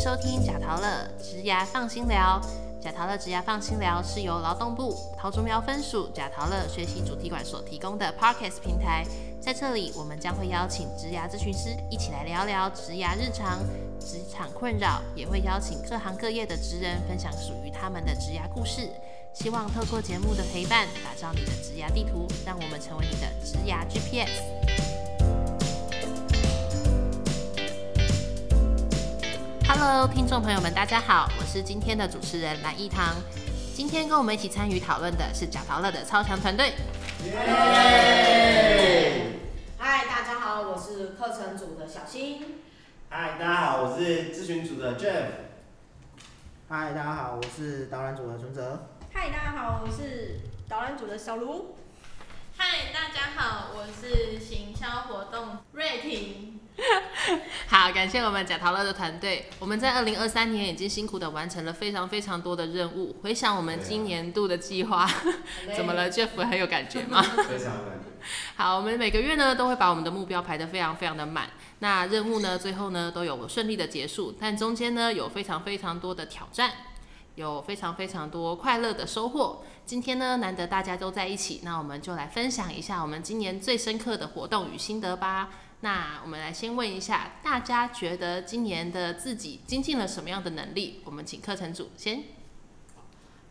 收听贾桃乐植牙放心聊。贾桃乐植牙放心聊是由劳动部桃竹苗分署贾桃乐学习主题馆所提供的 Podcast 平台。在这里，我们将会邀请植牙咨询师一起来聊聊植牙日常、职场困扰，也会邀请各行各业的职人分享属于他们的植牙故事。希望透过节目的陪伴，打造你的植牙地图，让我们成为你的植牙 GPS。Hello，听众朋友们，大家好，我是今天的主持人蓝一堂。今天跟我们一起参与讨论的是贾陶乐的超强团队。嗨，大家好，我是课程组的小新。嗨，大家好，我是咨询组的 Jeff。嗨，大家好，我是导览组的存哲。嗨，大家好，我是导览组的小卢。嗨，大家好，我是行销活动瑞婷。好，感谢我们贾陶乐的团队。我们在二零二三年已经辛苦的完成了非常非常多的任务。回想我们今年度的计划，怎么了？Jeff 很有感觉吗？非常有感觉。好，我们每个月呢都会把我们的目标排得非常非常的满。那任务呢最后呢都有顺利的结束，但中间呢有非常非常多的挑战，有非常非常多快乐的收获。今天呢难得大家都在一起，那我们就来分享一下我们今年最深刻的活动与心得吧。那我们来先问一下，大家觉得今年的自己精进了什么样的能力？我们请课程组先。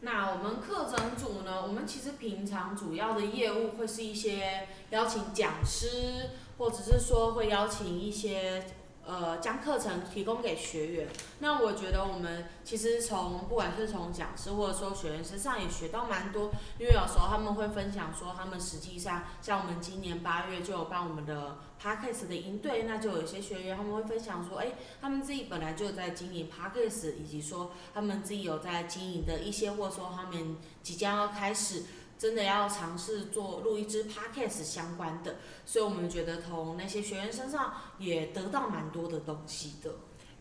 那我们课程组呢，我们其实平常主要的业务会是一些邀请讲师，或者是说会邀请一些呃将课程提供给学员。那我觉得我们其实从不管是从讲师或者说学员身上也学到蛮多，因为有时候他们会分享说他们实际上像我们今年八月就有办我们的 podcast 的营队，那就有一些学员他们会分享说，哎、他们自己本来就有在经营 podcast，以及说他们自己有在经营的一些，或者说他们即将要开始真的要尝试做录一支 podcast 相关的，所以我们觉得从那些学员身上也得到蛮多的东西的。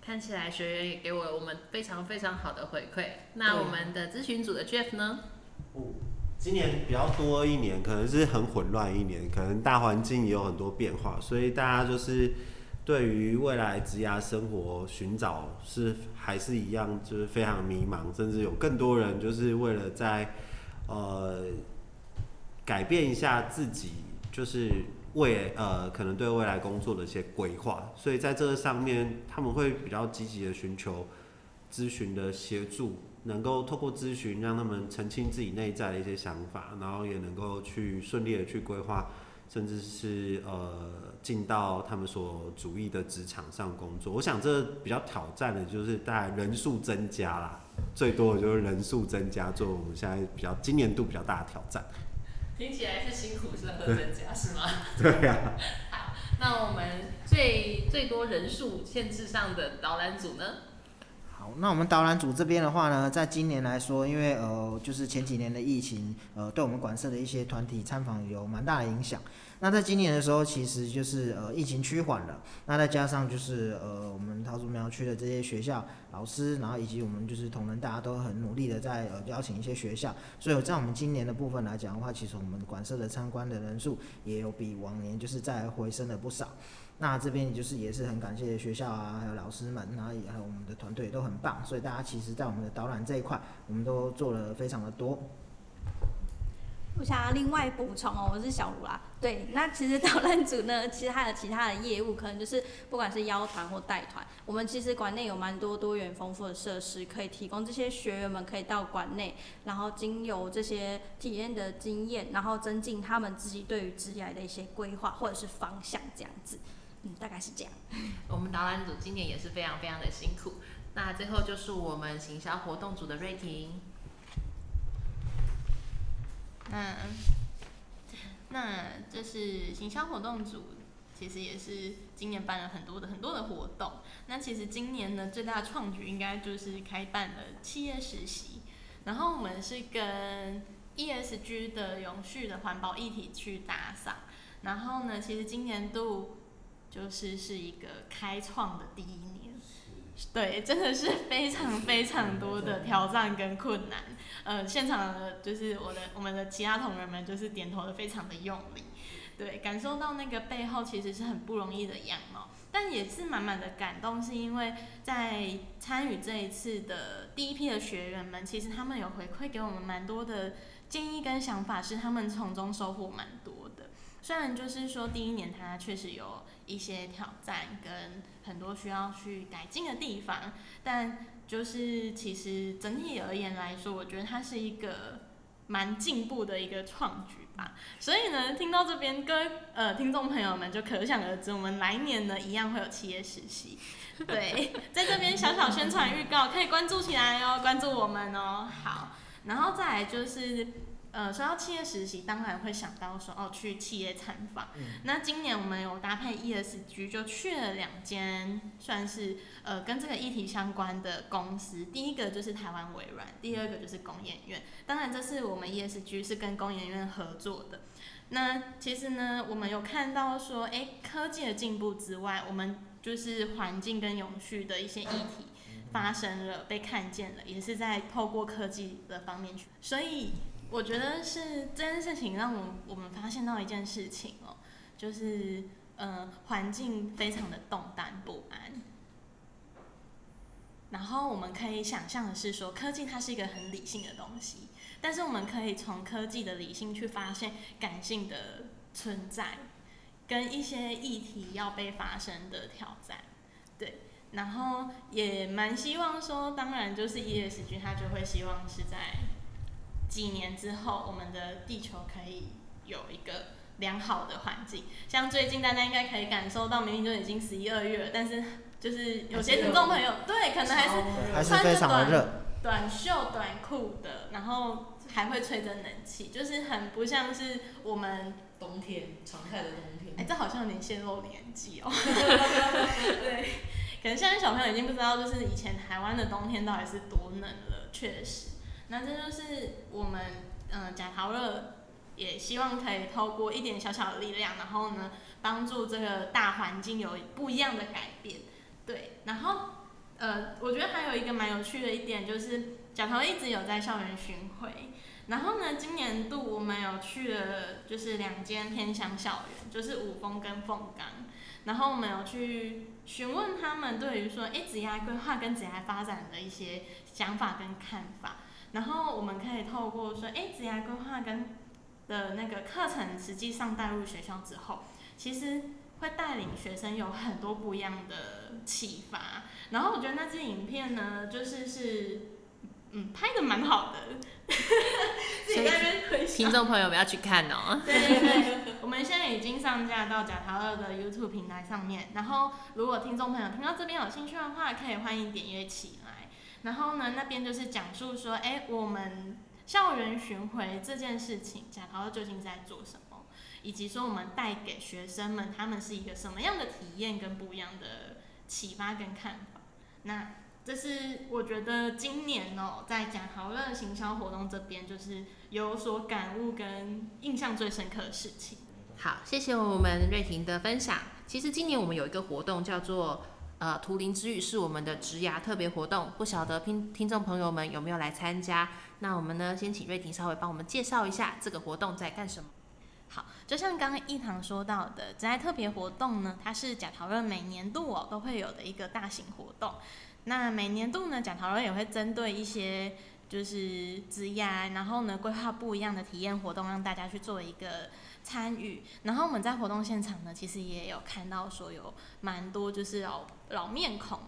看起来学员也给我我们非常非常好的回馈。那我们的咨询组的 Jeff 呢？今年比较多一年，可能是很混乱一年，可能大环境也有很多变化，所以大家就是对于未来职涯生活寻找是还是一样，就是非常迷茫，甚至有更多人就是为了在呃改变一下自己，就是未呃可能对未来工作的一些规划，所以在这个上面他们会比较积极的寻求咨询的协助，能够透过咨询让他们澄清自己内在的一些想法，然后也能够去顺利的去规划，甚至是呃进到他们所主意的职场上工作。我想这比较挑战的就是大概人数增加啦，最多的就是人数增加，做我们现在比较今年度比较大的挑战。听起来是辛苦是和增加是吗？对呀、好，那我们最最多人数限制上的导览组呢？那我们导览组这边的话呢，在今年来说，因为呃，就是前几年的疫情，呃，对我们馆舍的一些团体参访有蛮大的影响。那在今年的时候，其实就是呃，疫情趋缓了，那再加上就是呃，我们桃竹苗区的这些学校老师，然后以及我们就是同仁，大家都很努力的在呃邀请一些学校，所以在我们今年的部分来讲的话，其实我们馆舍的参观的人数也有比往年就是再回升了不少。那这边就是也是很感谢学校啊，还有老师们，然后也还有我们的团队都很棒，所以大家其实在我们的导览这一块，我们都做了非常的多。我想要另外补充哦，我是小卢啦。对，那其实导览组呢，其实还有其他的业务，可能就是不管是邀团或带团，我们其实馆内有蛮多多元丰富的设施，可以提供这些学员们可以到馆内，然后经由这些体验的经验，然后增进他们自己对于职业的一些规划或者是方向这样子。嗯，大概是这样。我们导览组今年也是非常非常的辛苦。那最后就是我们行销活动组的瑞婷。那那这是行销活动组，其实也是今年办了很多的很多的活动。那其实今年呢，最大的创举应该就是开办了企业实习，然后我们是跟 ESG 的永续的环保议题去打赏。然后呢，其实今年度就是是一个开创的第一年，对，真的是非常非常多的挑战跟困难。呃，现场的就是我的我们的其他同仁们就是点头的非常的用力。对，感受到那个背后其实是很不容易的样貌，但也是满满的感动，是因为在参与这一次的第一批的学员们，其实他们有回馈给我们蛮多的建议跟想法，是他们从中收获蛮多的。虽然就是说第一年它确实有一些挑战跟很多需要去改进的地方，但就是其实整体而言来说，我觉得它是一个蛮进步的一个创举吧。所以呢，听到这边各位呃听众朋友们就可想而知，我们来年呢一样会有企业实习。对，在这边小小宣传预告，可以关注起来哦，关注我们哦。好，然后再来就是。呃，说到企业实习，当然会想到说哦，去企业参访。那今年我们有搭配 ESG，就去了两间，算是呃跟这个议题相关的公司。第一个就是台湾微软，第二个就是工研院。当然，这是我们 ESG 是跟工研院合作的。那其实呢，我们有看到说，哎，科技的进步之外，我们就是环境跟永续的一些议题发生了，被看见了，也是在透过科技的方面去，所以。我觉得是这件事情让我我们发现到一件事情哦，就是呃环境非常的动荡不安，然后我们可以想象的是说，科技它是一个很理性的东西，但是我们可以从科技的理性去发现感性的存在，跟一些议题要被发生的挑战，对，然后也蛮希望说，当然就是 ESG 它就会希望是在。几年之后，我们的地球可以有一个良好的环境。像最近大家应该可以感受到，明明就已经十一二月了，但是就是有些听众朋友对，可能还是穿着短短袖短裤的，然后还会吹着冷气，就是很不像是我们冬天常态的冬天。哎，这好像有点泄露年纪哦。对，可能现在小朋友已经不知道，就是以前台湾的冬天到底是多冷了，确实。那这就是我们，嗯，贾陶乐也希望可以透过一点小小的力量，然后呢，帮助这个大环境有不一样的改变。对，然后，呃，我觉得还有一个蛮有趣的一点就是，贾陶一直有在校园巡回，然后呢，今年度我们有去了就是两间偏乡校园，就是五峰跟凤冈，然后我们有去询问他们对于说，哎，职业规划跟职业发展的一些想法跟看法。然后我们可以透过说，哎，职业规划跟的那个课程实际上带入学校之后，其实会带领学生有很多不一样的启发。然后我觉得那支影片呢，就是是，嗯，拍的蛮好的。自己在那边推听众朋友不要去看哦。对对对，我们现在已经上架到贾陶乐的 YouTube 平台上面。然后如果听众朋友听到这边有兴趣的话，可以欢迎点阅起来。然后呢，那边就是讲述说，哎，我们校园巡回这件事情，贾陶乐究竟在做什么，以及说我们带给学生们他们是一个什么样的体验跟不一样的启发跟看法。那这是我觉得今年哦，在贾陶乐行销活动这边，就是有所感悟跟印象最深刻的事情。好，谢谢我们瑞婷的分享。其实今年我们有一个活动叫做。呃，图灵之语是我们的植牙特别活动，不晓得听听众朋友们有没有来参加？那我们呢，先请瑞婷稍微帮我们介绍一下这个活动在干什么。好，就像刚刚一堂说到的，植牙特别活动呢，它是贾陶乐每年度哦都会有的一个大型活动。那每年度呢，贾陶乐也会针对一些就是植牙，然后呢规划不一样的体验活动，让大家去做一个。参与，然后我们在活动现场呢，其实也有看到说有蛮多就是老老面孔，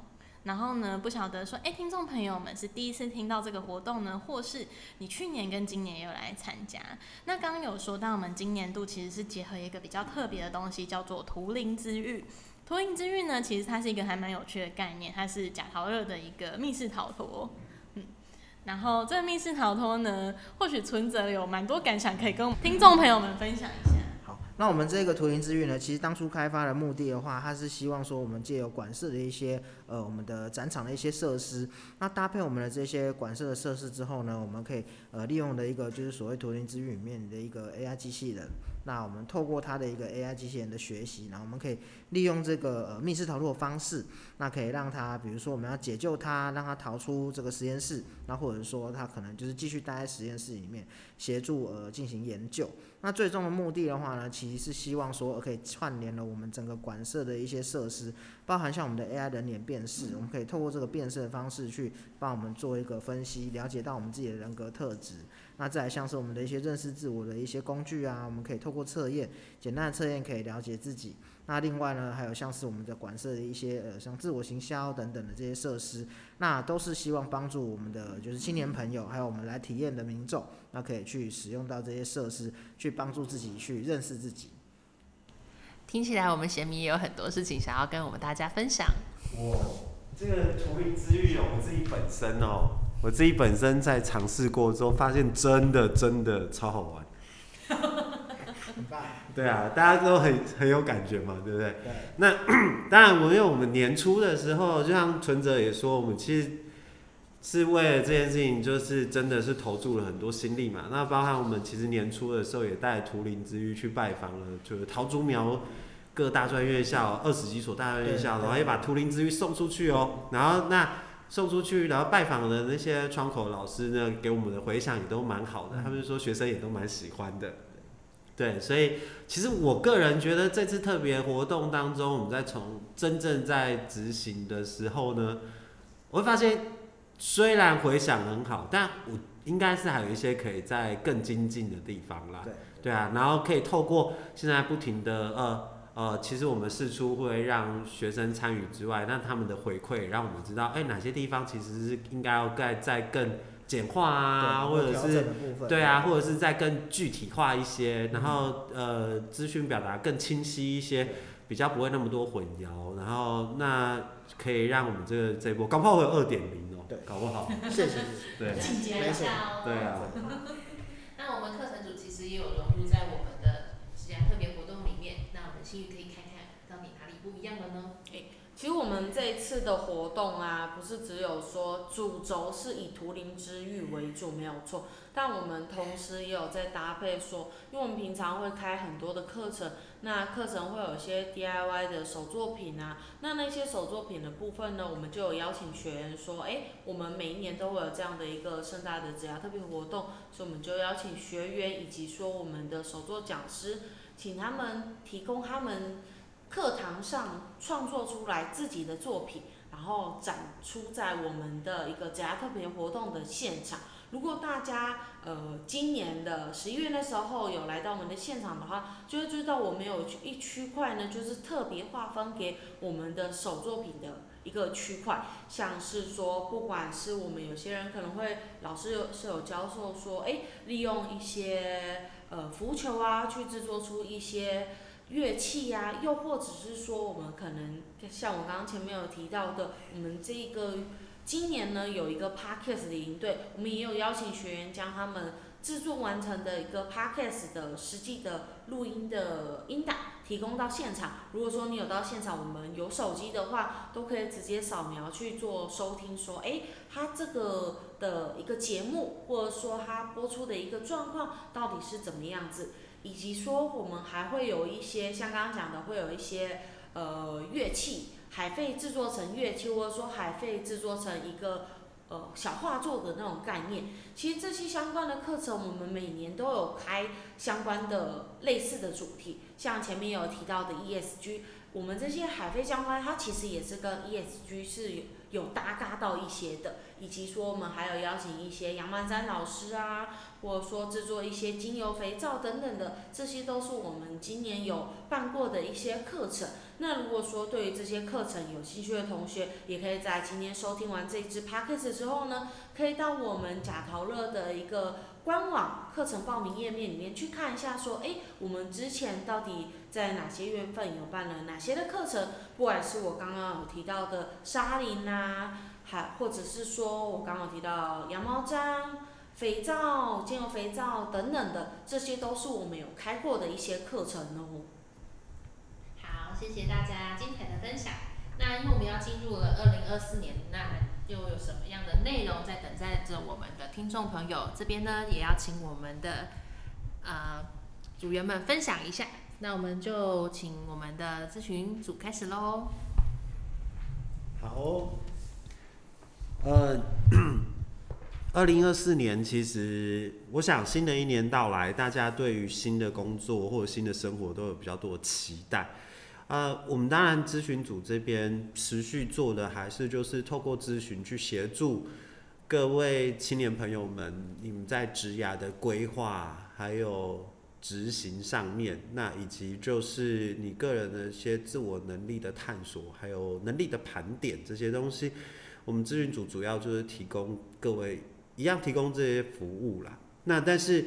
然后呢不晓得说，哎，听众朋友们是第一次听到这个活动呢，或是你去年跟今年也有来参加？那刚刚有说到我们今年度其实是结合一个比较特别的东西，叫做图灵之域。图灵之域呢，其实它是一个还蛮有趣的概念，它是假陶乐的一个密室逃脱。然后这个密室逃脱呢，或许存着有蛮多感想可以跟听众朋友们分享一下。好，那我们这个图灵之域呢，其实当初开发的目的的话，它是希望说我们借由管事的一些呃我们的展场的一些设施。那搭配我们的这些馆舍的设施之后呢，我们可以呃利用的一个就是所谓图灵之域里面的一个 AI 机器人。那我们透过它的一个 AI 机器人的学习，然后我们可以利用这个呃密室逃脱的方式，那可以让它，比如说我们要解救它，让它逃出这个实验室，那或者说它可能就是继续待在实验室里面协助呃进行研究。那最终的目的的话呢，其实是希望说可以串联了我们整个馆舍的一些设施，包含像我们的 AI 人脸辨识，我们可以透过这个辨识的方式去帮我们做一个分析，了解到我们自己的人格特质。那再来像是我们的一些认识自我的一些工具啊，我们可以透过测验，简单的测验可以了解自己。那另外呢，还有像是我们的馆舍的一些呃，像自我行销等等的这些设施，那都是希望帮助我们的就是青年朋友，还有我们来体验的民众，那可以去使用到这些设施，去帮助自己去认识自己。听起来我们贤明也有很多事情想要跟我们大家分享。哇，这个图灵之域我们自己本身哦，我自己本身在尝试过之后，发现真的真的超好玩。很棒。对啊，大家都很很有感觉嘛，对不对？对。那 当然，我因为我们年初的时候，就像存哲也说，我们其实是为了这件事情，就是真的是投注了很多心力嘛。那包含我们其实年初的时候，也带图灵之域去拜访了，就是桃竹苗各大专院校二十几所大专院校，然后也把图灵之域送出去哦。然后那送出去，然后拜访的那些窗口老师呢，给我们的回响也都蛮好的，他们说学生也都蛮喜欢的。对，所以其实我个人觉得这次特别活动当中，我们在从真正在执行的时候呢，我会发现虽然回想很好，但我应该是还有一些可以在更精进的地方啦。对，对啊，然后可以透过现在不停的呃呃，其实我们试出会让学生参与之外，那他们的回馈让我们知道，哎，哪些地方其实是应该要再再更。简化啊，或者是对啊，或者是再更具体化一些，然后呃，资讯表达更清晰一些，比较不会那么多混淆，然后那可以让我们这个这波搞不好会有二点零哦，对，搞不好，谢谢，对，进阶一下哦，对啊。那我们课程组其实也有融入在我们的职涯特别活动里面，那我们幸运可以看看到底哪里不一样了呢？诶。其实我们这一次的活动啊，不是只有说主轴是以图灵之域为主，没有错。但我们同时也有在搭配说，因为我们平常会开很多的课程，那课程会有一些 DIY 的手作品啊，那那些手作品的部分呢，我们就有邀请学员说，哎，我们每一年都会有这样的一个盛大的职涯特别活动，所以我们就邀请学员以及说我们的手作讲师，请他们提供他们。课堂上创作出来自己的作品，然后展出在我们的一个家特别活动的现场。如果大家呃今年的十一月的时候有来到我们的现场的话，就会知道我们有一区块呢，就是特别划分给我们的手作品的一个区块。像是说，不管是我们有些人可能会老师有是有教授说，哎，利用一些呃浮球啊，去制作出一些。乐器呀，又或者是说，我们可能像我刚刚前面有提到的，我们这个今年呢有一个 podcast 的营队，我们也有邀请学员将他们制作完成的一个 podcast 的实际的录音的音档提供到现场。如果说你有到现场，我们有手机的话，都可以直接扫描去做收听，说，哎，它这个的一个节目，或者说它播出的一个状况到底是怎么样子。以及说，我们还会有一些像刚刚讲的，会有一些呃乐器，海费制作成乐器，或者说海费制作成一个呃小画作的那种概念。其实这些相关的课程，我们每年都有开相关的类似的主题，像前面有提到的 ESG，我们这些海费相关，它其实也是跟 ESG 是有有搭嘎到一些的。以及说，我们还有邀请一些杨曼山老师啊。或者说制作一些精油肥皂等等的，这些都是我们今年有办过的一些课程。那如果说对于这些课程有兴趣的同学，也可以在今天收听完这支 podcast 之后呢，可以到我们贾陶乐的一个官网课程报名页面里面去看一下，说，哎，我们之前到底在哪些月份有办了哪些的课程？不管是我刚刚有提到的沙林啊，还或者是说我刚刚提到羊毛毡。肥皂、精油肥皂等等的，这些都是我们有开过的一些课程哦。好，谢谢大家精彩的分享。那因为我们要进入了二零二四年，那又有什么样的内容在等待着我们的听众朋友？这边呢，也要请我们的呃组员们分享一下。那我们就请我们的咨询组开始喽。好哦，呃，二零二四年其实我想新的一年到来，大家对于新的工作或者新的生活都有比较多的期待。呃，我们当然咨询组这边持续做的还是就是透过咨询去协助各位青年朋友们，你们在职涯的规划还有执行上面，那以及就是你个人的一些自我能力的探索，还有能力的盘点这些东西，我们咨询组主要就是提供各位一样提供这些服务啦。那但是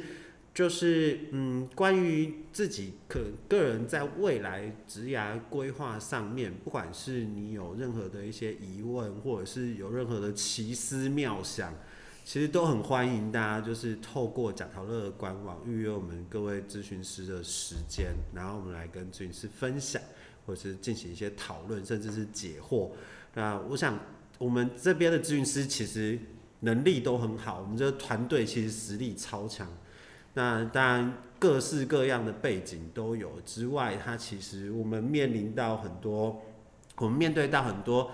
就是嗯，关于自己可个人在未来职涯规划上面，不管是你有任何的一些疑问，或者是有任何的奇思妙想，其实都很欢迎大家，就是透过贾陶乐的官网预约我们各位咨询师的时间，然后我们来跟咨询师分享，或者是进行一些讨论，甚至是解惑。那我想我们这边的咨询师其实能力都很好，我们这个团队其实实力超强。那当然各式各样的背景都有之外，它其实我们面临到很多，我们面对到很多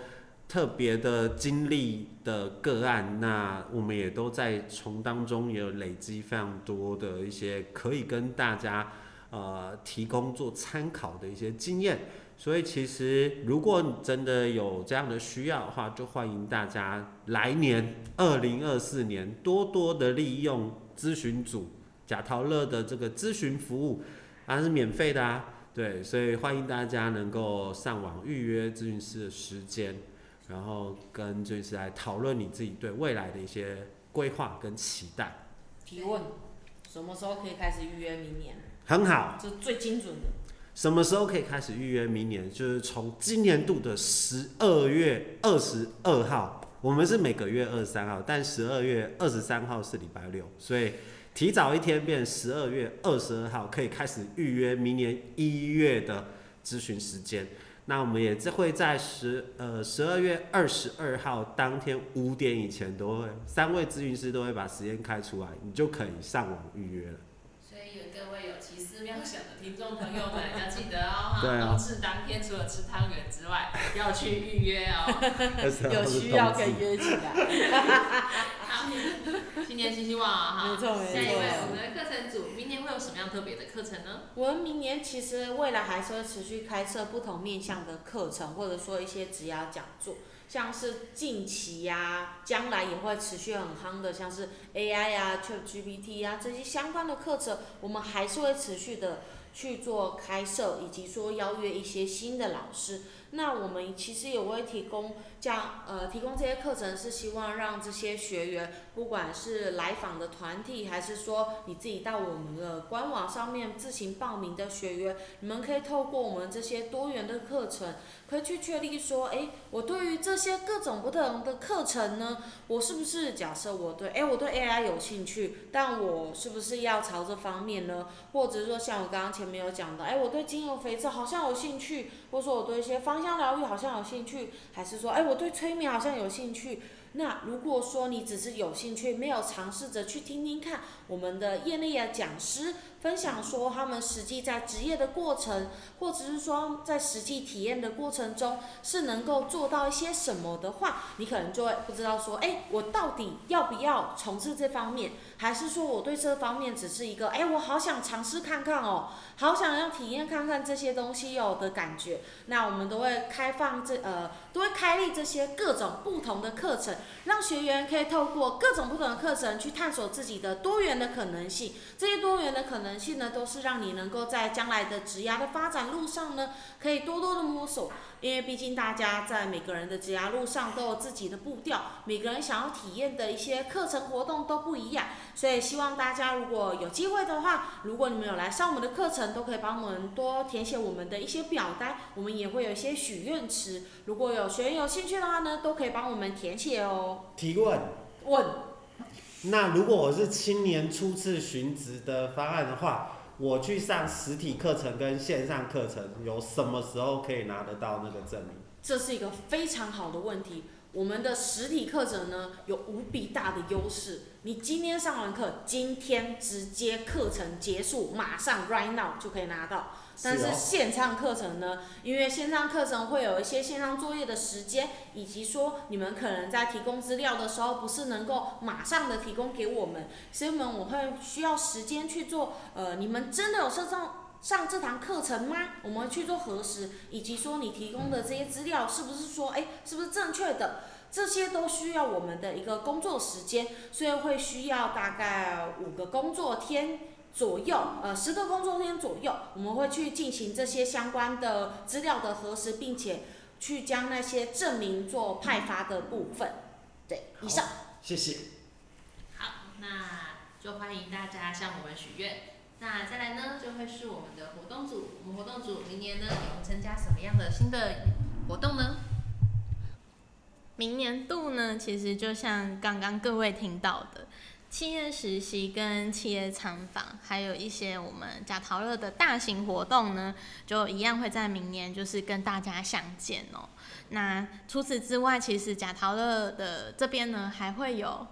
特别的经历的个案，那我们也都在从当中也有累积非常多的一些可以跟大家呃提供做参考的一些经验。所以其实如果你真的有这样的需要的话，就欢迎大家来年二零二四年多多的利用咨询组。贾陶乐的这个咨询服务，它是免费的啊，对，所以欢迎大家能够上网预约咨询师的时间，然后跟咨询师来讨论你自己对未来的一些规划跟期待。提问，什么时候可以开始预约明年？很好，这最精准的。什么时候可以开始预约明年？就是从今年度的十二月二十二号，我们是每个月二十三号，但十二月二十三号是礼拜六，所以。提早一天变十二月二十二号，可以开始预约明年一月的咨询时间。那我们也会在十呃十二月二十二号当天五点以前都会，三位咨询师都会把时间开出来，你就可以上网预约了。所以有各位有奇思妙想的听众朋友们要记得哦，哈，冬至当天除了吃汤圆之外，要去预约哦，有需要可以约起来。新年新希望啊！哈，没错没错。下一位，我们的课程组明年会有什么样特别的课程呢？我们明年其实未来还是会持续开设不同面向的课程，或者说一些职涯讲座，像是近期呀，将来也会持续很夯的，像是 AI 呀、ChatGPT 呀这些相关的课程，我们还是会持续的去做开设，以及说邀约一些新的老师。那我们其实也会提供这样呃提供这些课程，是希望让这些学员，不管是来访的团体，还是说你自己到我们的官网上面自行报名的学员，你们可以透过我们这些多元的课程，可以去确立说，哎，我对于这些各种不同的课程呢，我是不是假设我对，哎，我对 AI 有兴趣，但我是不是要朝这方面呢？或者说像我刚刚前面有讲的，哎，我对精油肥皂好像有兴趣，或者说我对一些芳香疗愈好像有兴趣，还是说，哎，我对催眠好像有兴趣。那如果说你只是有兴趣，没有尝试着去听听看我们的业内的讲师。分享说他们实际在职业的过程，或者是说在实际体验的过程中是能够做到一些什么的话，你可能就会不知道说，哎，我到底要不要从事这方面，还是说我对这方面只是一个，哎，我好想尝试看看哦，好想要体验看看这些东西有的感觉。那我们都会开放这呃，都会开立这些各种不同的课程，让学员可以透过各种不同的课程去探索自己的多元的可能性。这些多元的可能。能性呢，都是让你能够在将来的职涯的发展路上呢，可以多多的摸索。因为毕竟大家在每个人的职涯路上都有自己的步调，每个人想要体验的一些课程活动都不一样。所以希望大家如果有机会的话，如果你们有来上我们的课程，都可以帮我们多填写我们的一些表单，我们也会有一些许愿池。如果有学员有兴趣的话呢，都可以帮我们填写哦。提问。问。那如果我是青年初次寻职的方案的话，我去上实体课程跟线上课程，有什么时候可以拿得到那个证明？这是一个非常好的问题。我们的实体课程呢有无比大的优势，你今天上完课，今天直接课程结束，马上 right now 就可以拿到。但是线上课程呢，因为线上课程会有一些线上作业的时间，以及说你们可能在提供资料的时候不是能够马上的提供给我们，所以我们我会需要时间去做。呃，你们真的有上上上这堂课程吗？我们去做核实，以及说你提供的这些资料是不是说，哎，是不是正确的？这些都需要我们的一个工作时间，所以会需要大概五个工作天左右，呃，十个工作天左右，我们会去进行这些相关的资料的核实，并且去将那些证明做派发的部分。对，以上。谢谢。好，那就欢迎大家向我们许愿。那再来呢，就会是我们的活动组。我们活动组明年呢，也会参加什么样的新的活动呢？明年度呢，其实就像刚刚各位听到的，企业实习跟企业参访，还有一些我们贾陶乐的大型活动呢，就一样会在明年就是跟大家相见哦。那除此之外，其实贾陶乐的这边呢，还会有。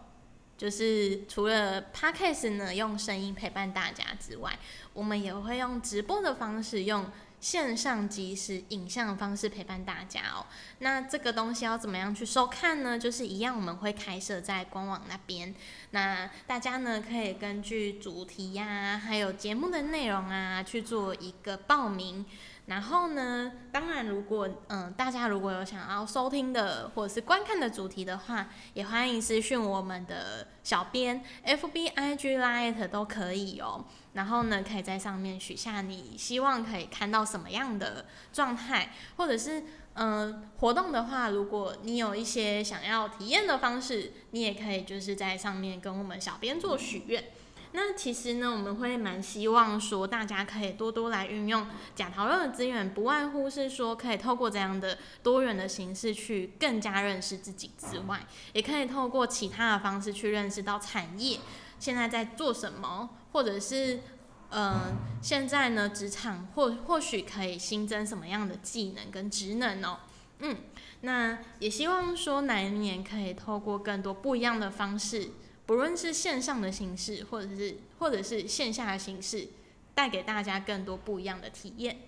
就是除了 podcast 呢用声音陪伴大家之外，我们也会用直播的方式，用线上即时影像的方式陪伴大家哦。那这个东西要怎么样去收看呢？就是一样，我们会开设在官网那边。那大家呢可以根据主题呀、还有节目的内容啊去做一个报名。然后呢，当然如果嗯大家如果有想要收听的或者是观看的主题的话，也欢迎私讯我们的小编，FB、IG、Line 都可以哦。然后呢，可以在上面许下你希望可以看到什么样的状态，或者是嗯、活动的话，如果你有一些想要体验的方式，你也可以就是在上面跟我们小编做许愿。那其实呢，我们会蛮希望说，大家可以多多来运用假讨论的资源，不外乎是说可以透过这样的多元的形式去更加认识自己之外，也可以透过其他的方式去认识到产业现在在做什么，或者是呃现在呢职场或或许可以新增什么样的技能跟职能哦。嗯，那也希望说哪一年可以透过更多不一样的方式。不论是线上的形式，或者是或者是线下的形式，带给大家更多不一样的体验。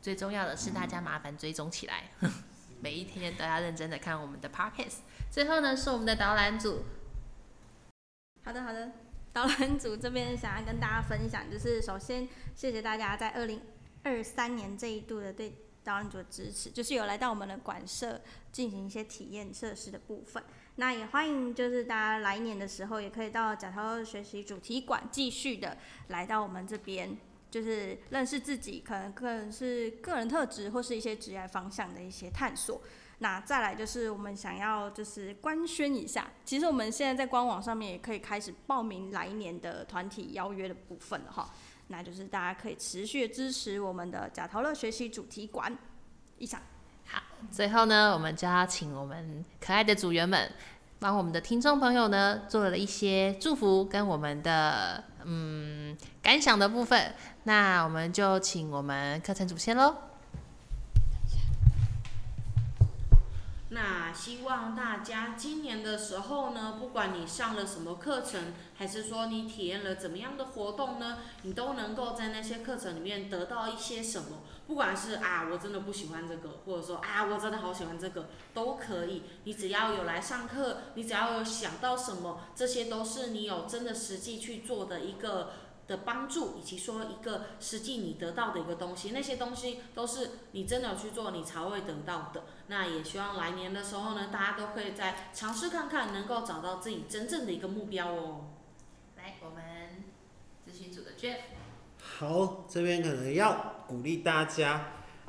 最重要的是大家麻烦追踪起来，每一天都要认真的看我们的 podcast。最后呢，是我们的导览组，好的，好的。导览组这边想要跟大家分享，就是首先谢谢大家在二零二三年这一度的对导览组的支持，就是有来到我们的馆舍进行一些体验设施的部分。那也欢迎就是大家来年的时候，也可以到贾涛学习主题馆继续的来到我们这边，就是认识自己，可能可能是个人特质或是一些职业方向的一些探索。那再来就是我们想要就是官宣一下，其实我们现在在官网上面也可以开始报名来年的团体邀约的部分了哈。那就是大家可以持续支持我们的贾陶乐学习主题馆。以上。好，最后呢，我们就要请我们可爱的组员们，帮我们的听众朋友呢做了一些祝福跟我们的嗯感想的部分。那我们就请我们课程组先喽。那希望大家今年的时候呢，不管你上了什么课程，还是说你体验了怎么样的活动呢，你都能够在那些课程里面得到一些什么。不管是啊，我真的不喜欢这个，或者说啊，我真的好喜欢这个，都可以。你只要有来上课，你只要有想到什么，这些都是你有真的实际去做的一个。的帮助，以及说一个实际你得到的一个东西，那些东西都是你真的有去做，你才会得到的。那也希望来年的时候呢，大家都可以再尝试看看，能够找到自己真正的一个目标哦。来，我们咨询组的 Jeff。好，这边可能要鼓励大家，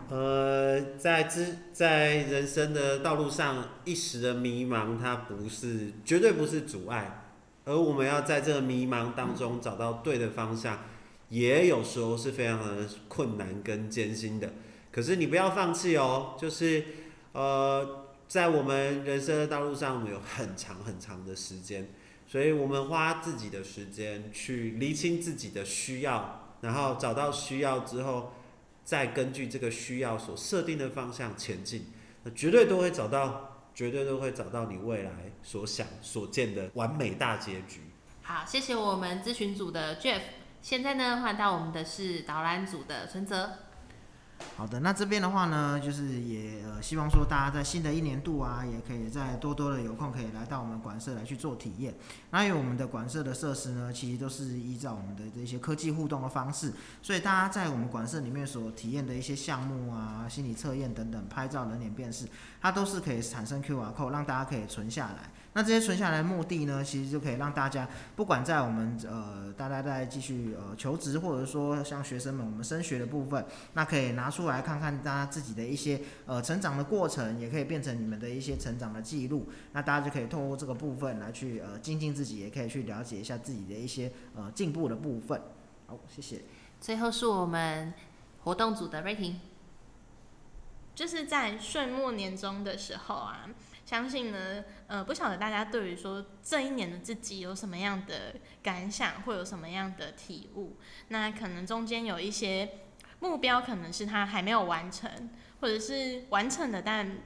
呃，在之在人生的道路上一时的迷茫，它不是绝对不是阻碍，而我们要在这个迷茫当中找到对的方向，也有时候是非常的困难跟艰辛的。可是你不要放弃哦，就是呃，在我们人生的道路上，我们有很长很长的时间，所以我们花自己的时间去厘清自己的需要。然后找到需要之后，再根据这个需要所设定的方向前进。那绝对都会找到，绝对都会找到你未来所想所见的完美大结局。好，谢谢我们咨询组的 Jeff。现在呢，换到我们的是导览组的存泽。好的，那这边的话呢，就是也呃希望说大家在新的一年度啊，也可以再多多的有空可以来到我们馆舍来去做体验。那因为我们的馆舍的设施呢，其实都是依照我们的这些科技互动的方式，所以大家在我们馆舍里面所体验的一些项目啊、心理测验等等、拍照、人脸辨识，它都是可以产生 QR code，让大家可以存下来。那这些存下来的目的呢，其实就可以让大家，不管在我们呃大家在继续呃求职，或者说像学生们我们升学的部分，那可以拿出来看看大家自己的一些呃成长的过程，也可以变成你们的一些成长的记录。那大家就可以透过这个部分来去呃精进自己，也可以去了解一下自己的一些呃进步的部分。好，谢谢。最后是我们活动组的 rating，就是在岁末年终的时候啊。相信呢，呃，不晓得大家对于说这一年的自己有什么样的感想，会有什么样的体悟？那可能中间有一些目标，可能是他还没有完成，或者是完成的，但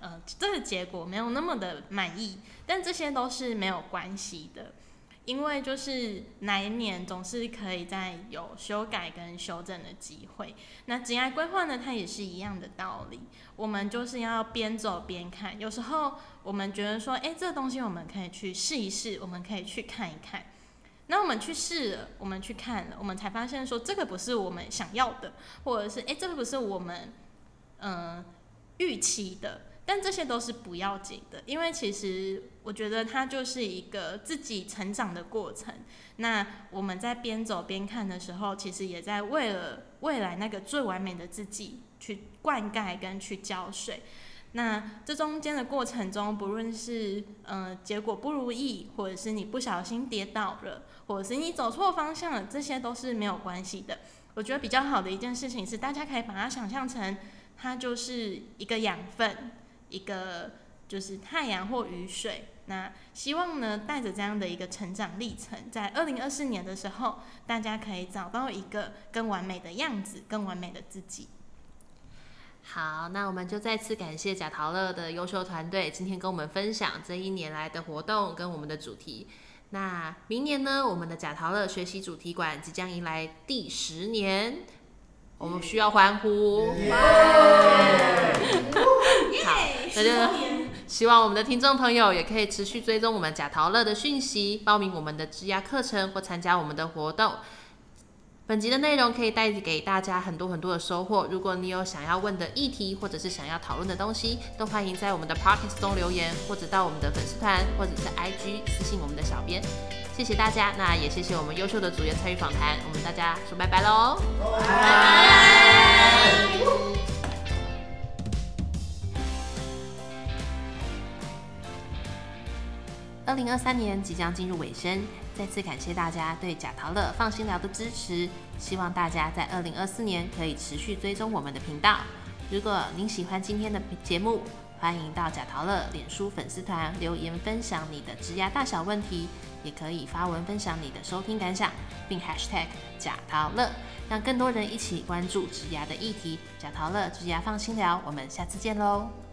呃，这个结果没有那么的满意，但这些都是没有关系的。因为就是哪一年总是可以再有修改跟修正的机会。那职业规划呢，它也是一样的道理。我们就是要边走边看。有时候我们觉得说，哎，这个东西我们可以去试一试，我们可以去看一看。那我们去试了，我们去看了，我们才发现说，这个不是我们想要的，或者是哎，这个不是我们嗯预期的。但这些都是不要紧的，因为其实我觉得它就是一个自己成长的过程。那我们在边走边看的时候，其实也在为了未来那个最完美的自己去灌溉跟去浇水。那这中间的过程中，不论是呃结果不如意，或者是你不小心跌倒了，或者是你走错方向了，这些都是没有关系的。我觉得比较好的一件事情是，大家可以把它想象成，它就是一个养分。一个就是太阳或雨水，那希望呢带着这样的一个成长历程，在二零二四年的时候，大家可以找到一个更完美的样子，更完美的自己。好，那我们就再次感谢贾陶乐的优秀团队，今天跟我们分享这一年来的活动跟我们的主题。那明年呢，我们的贾陶乐学习主题馆即将迎来第十年。我们需要欢呼！好，那就希望我们的听众朋友也可以持续追踪我们贾陶乐的讯息，报名我们的职涯课程或参加我们的活动。本集的内容可以带给大家很多很多的收获。如果你有想要问的议题，或者是想要讨论的东西，都欢迎在我们的 p o c k e t 中留言，或者到我们的粉丝团或者是 IG 私信我们的小编。谢谢大家，那也谢谢我们优秀的组员参与访谈，我们大家说拜拜喽，拜拜。二零二三年即将进入尾声，再次感谢大家对贾陶乐放心聊的支持，希望大家在二零二四年可以持续追踪我们的频道。如果您喜欢今天的节目，欢迎到贾陶乐脸书粉丝团留言分享你的职涯大小问题。也可以发文分享你的收听感想，并 #hashtag 贾陶乐，让更多人一起关注植牙的议题。贾陶乐植牙放心聊，我们下次见喽。